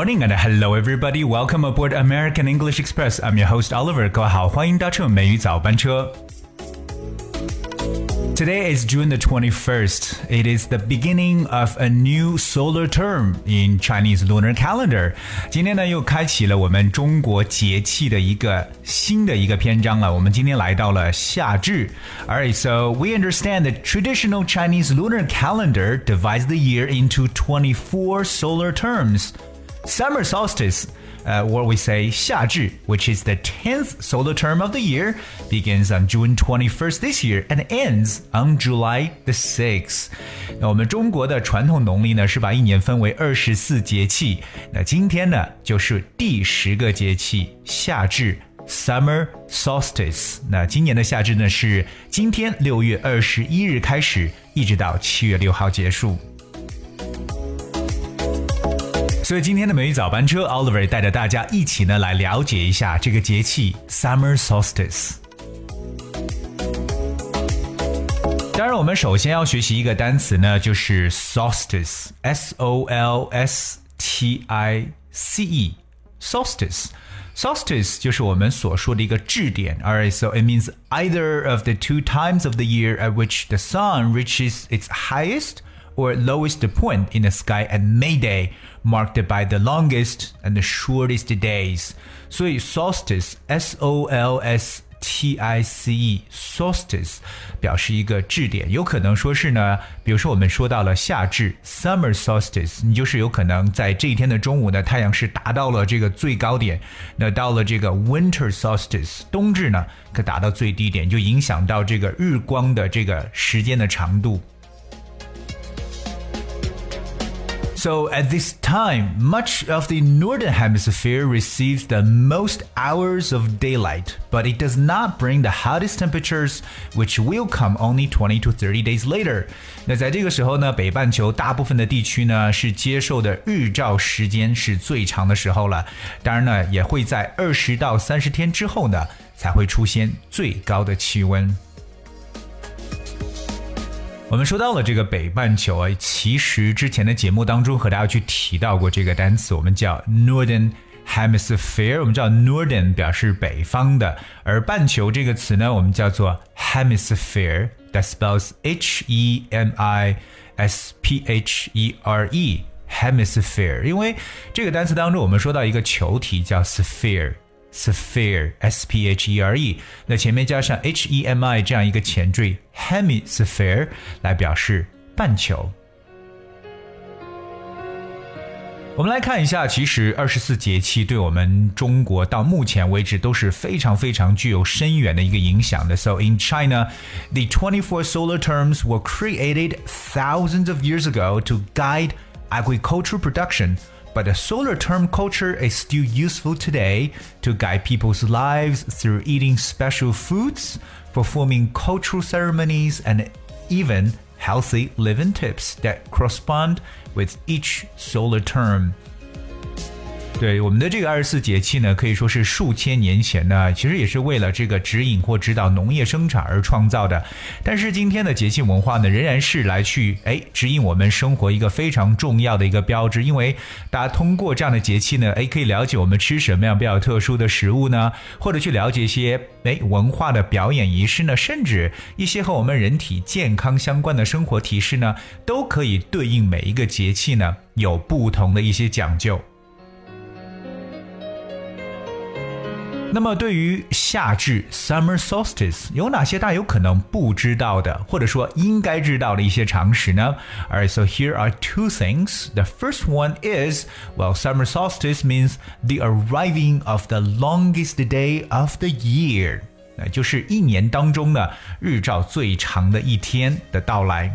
morning and hello everybody. Welcome aboard American English Express. I'm your host Oliver. 各位好，欢迎搭乘美语早班车。Today is June the 21st. It is the beginning of a new solar term in Chinese lunar calendar. 今天呢，又开启了我们中国节气的一个新的一个篇章了。我们今天来到了夏至。Alright, so we understand the traditional Chinese lunar calendar divides the year into 24 solar terms. Summer solstice uh, what we say 夏至, which is the 10th solar term of the year, begins on June 21st this year and ends on July the 6th. 那我们中国的传统农历呢是把一年分为二十四节气，那今天呢就是第十个节气夏至。Summer solstice，那今年的夏至呢是今天六月二十一日开始，一直到七月六号结束。 所以今天的每日早班车，Oliver 带着大家一起呢来了解一下这个节气 Summer Solstice。当然，我们首先要学习一个单词呢，就是 solstice，s o l s t i c e，solstice。Solstice 就是我们所说的一个至点，alright。So it means either of the two times of the year at which the sun reaches its highest or lowest point in the sky at May Day, marked by the longest and the shortest days. So solstice, S O L S T I C E solstice 表示一个至点，有可能说是呢，比如说我们说到了夏至 summer solstice，你就是有可能在这一天的中午呢，太阳是达到了这个最高点，那到了这个 winter solstice So at this time, much of the northern hemisphere receives the most hours of daylight, but it does not bring the hottest temperatures, which will come only 20 to 30 days later. 那在这个时候呢，北半球大部分的地区呢是接受的日照时间是最长的时候了，当然呢也会在二十到三十天之后呢才会出现最高的气温。 我们说到了这个北半球啊，其实之前的节目当中和大家去提到过这个单词，我们叫 Northern Hemisphere。我们知道 Northern 表示北方的，而半球这个词呢，我们叫做 Hemisphere。That spells H-E-M-I-S-P-H-E-R-E。Hemisphere，因为这个单词当中我们说到一个球体叫 sphere。sphere s p h e r e，那前面加上 h e m i 这样一个前缀 hemisphere 来表示半球。我们来看一下，其实二十四节气对我们中国到目前为止都是非常非常具有深远的一个影响的。So in China, the 24 solar terms were created thousands of years ago to guide agricultural production but the solar term culture is still useful today to guide people's lives through eating special foods, performing cultural ceremonies, and even healthy living tips that correspond with each solar term. 对我们的这个二十四节气呢，可以说是数千年前呢，其实也是为了这个指引或指导农业生产而创造的。但是今天的节气文化呢，仍然是来去哎指引我们生活一个非常重要的一个标志。因为大家通过这样的节气呢，哎可以了解我们吃什么样比较特殊的食物呢，或者去了解一些哎文化的表演仪式呢，甚至一些和我们人体健康相关的生活提示呢，都可以对应每一个节气呢有不同的一些讲究。那么，对于夏至 （Summer Solstice） 有哪些大家有可能不知道的，或者说应该知道的一些常识呢？Alright, so here are two things. The first one is, well, summer solstice means the arriving of the longest day of the year，那就是一年当中呢日照最长的一天的到来。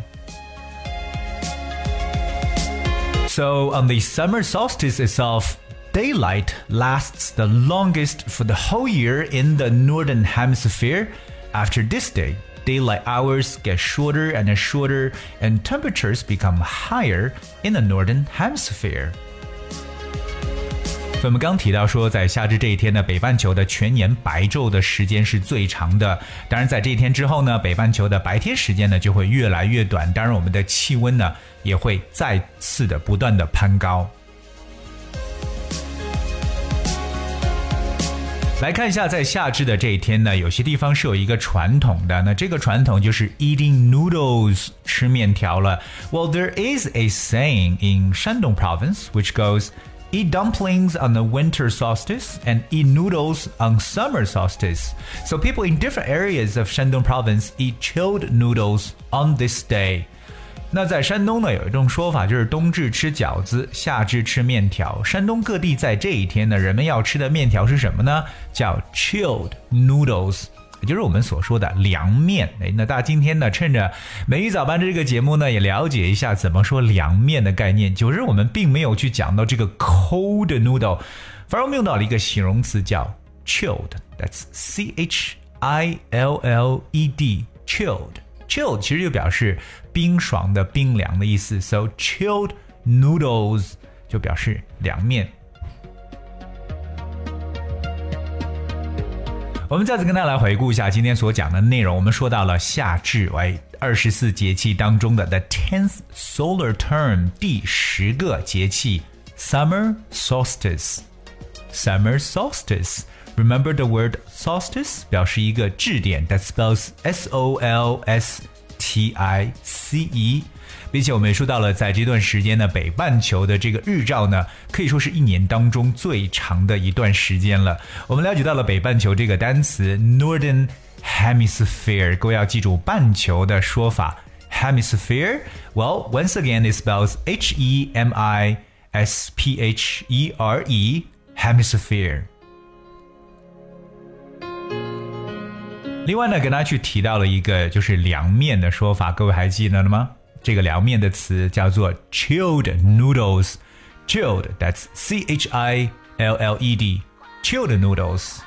So on the summer solstice itself, daylight lasts the longest for the whole year in the northern hemisphere. After this day, daylight hours get shorter and shorter, and temperatures become higher in the northern hemisphere. 所以我们刚提到说，在夏至这一天呢，北半球的全年白昼的时间是最长的。当然，在这一天之后呢，北半球的白天时间呢就会越来越短。当然，我们的气温呢也会再次的不断的攀高。 来看一下，在夏至的这一天呢，有些地方是有一个传统的，那这个传统就是 eating noodles 吃面条了。Well, there is a saying in Shandong province which goes. Eat dumplings on the winter solstice and eat noodles on summer solstice. So people in different areas of Shandong province eat chilled noodles on this day. 那在山东呢，有一种说法就是冬至吃饺子，夏至吃面条。山东各地在这一天呢，人们要吃的面条是什么呢？叫 chilled noodles，也就是我们所说的凉面。哎，那大家今天呢，趁着美语早班这个节目呢，也了解一下怎么说凉面的概念。就是我们并没有去讲到这个 cold noodle，反而我们用到了一个形容词叫 chilled，that's c h i l l e d，chilled。Chilled 其实就表示冰爽的、冰凉的意思，so chilled noodles 就表示凉面。我们再次跟大家来回顾一下今天所讲的内容。我们说到了夏至为二十四节气当中的 the tenth solar term 第十个节气 summer solstice。Summer solstice Remember the word solstice 表示一个至点，that spells S O L S T I C E。并且我们也说到了，在这段时间呢，北半球的这个日照呢，可以说是一年当中最长的一段时间了。我们了解到了北半球这个单词 Northern Hemisphere，各位要记住半球的说法 Hemisphere。Well, once again, it spells H E M I S P H E R E Hemisphere。另外呢，给大家去提到了一个就是凉面的说法，各位还记得了吗？这个凉面的词叫做 chilled noodles。chilled that's C H I L L E D chilled noodles。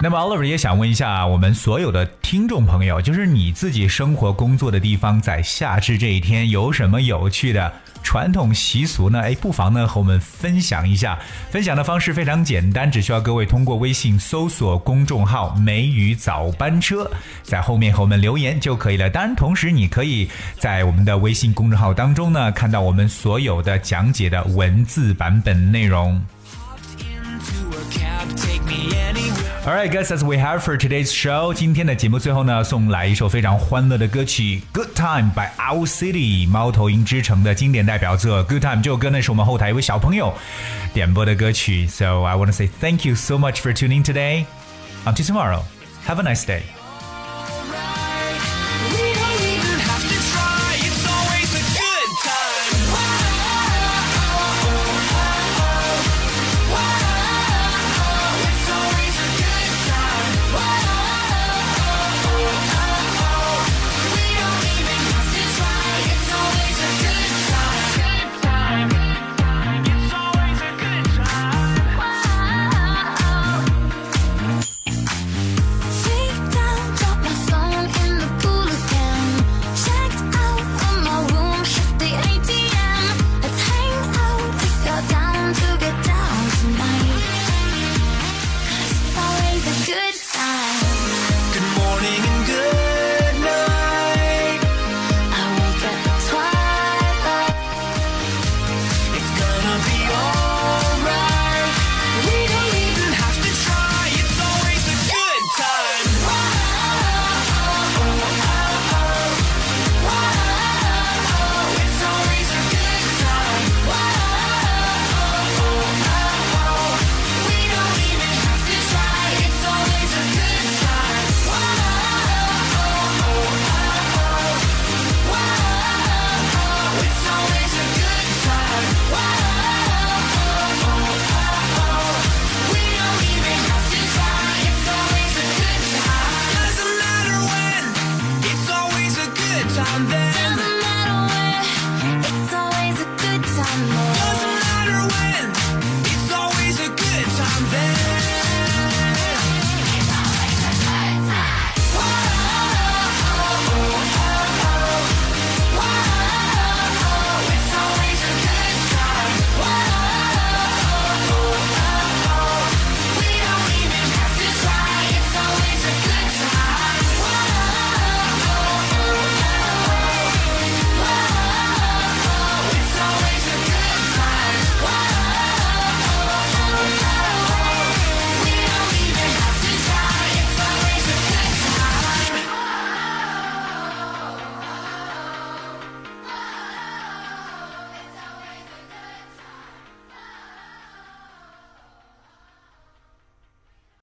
那么 Oliver 也想问一下我们所有的听众朋友，就是你自己生活工作的地方，在夏至这一天有什么有趣的？传统习俗呢？哎，不妨呢和我们分享一下。分享的方式非常简单，只需要各位通过微信搜索公众号“梅雨早班车”，在后面和我们留言就可以了。当然，同时你可以在我们的微信公众号当中呢，看到我们所有的讲解的文字版本内容。Alright, guys, as we have for today's show，今天的节目最后呢，送来一首非常欢乐的歌曲《Good Time》by Owl City 猫头鹰之城的经典代表作《Good Time》。这首歌呢是我们后台一位小朋友点播的歌曲。So I want to say thank you so much for tuning today. Until tomorrow, have a nice day.